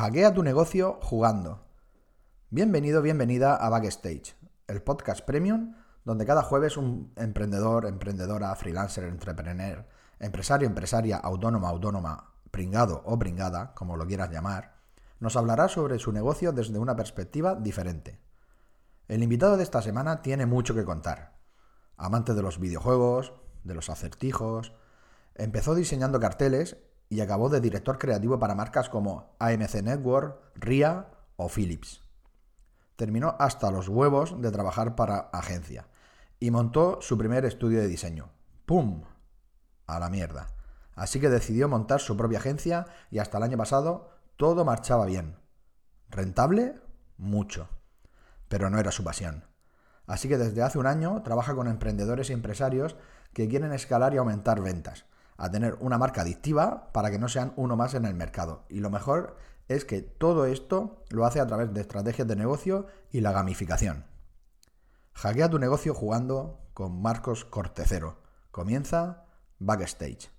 Hackea tu negocio jugando. Bienvenido, bienvenida a Backstage, el podcast premium donde cada jueves un emprendedor, emprendedora, freelancer, entrepreneur, empresario, empresaria, autónoma, autónoma, pringado o pringada, como lo quieras llamar, nos hablará sobre su negocio desde una perspectiva diferente. El invitado de esta semana tiene mucho que contar. Amante de los videojuegos, de los acertijos, empezó diseñando carteles y acabó de director creativo para marcas como AMC Network, RIA o Philips. Terminó hasta los huevos de trabajar para agencia y montó su primer estudio de diseño. ¡Pum! A la mierda. Así que decidió montar su propia agencia y hasta el año pasado todo marchaba bien. ¿Rentable? Mucho. Pero no era su pasión. Así que desde hace un año trabaja con emprendedores y empresarios que quieren escalar y aumentar ventas a tener una marca adictiva para que no sean uno más en el mercado. Y lo mejor es que todo esto lo hace a través de estrategias de negocio y la gamificación. Hackea tu negocio jugando con Marcos Cortecero. Comienza Backstage.